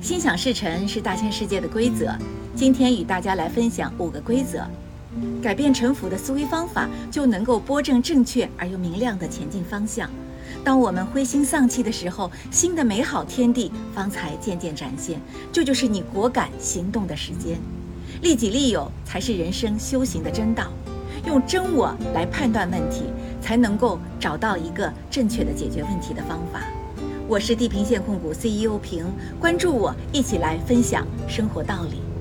心想事成是大千世界的规则。今天与大家来分享五个规则，改变臣服的思维方法，就能够拨正正确而又明亮的前进方向。当我们灰心丧气的时候，新的美好天地方才渐渐展现。这就是你果敢行动的时间。利己利友才是人生修行的真道。用真我来判断问题，才能够找到一个正确的解决问题的方法。我是地平线控股 CEO 平，关注我，一起来分享生活道理。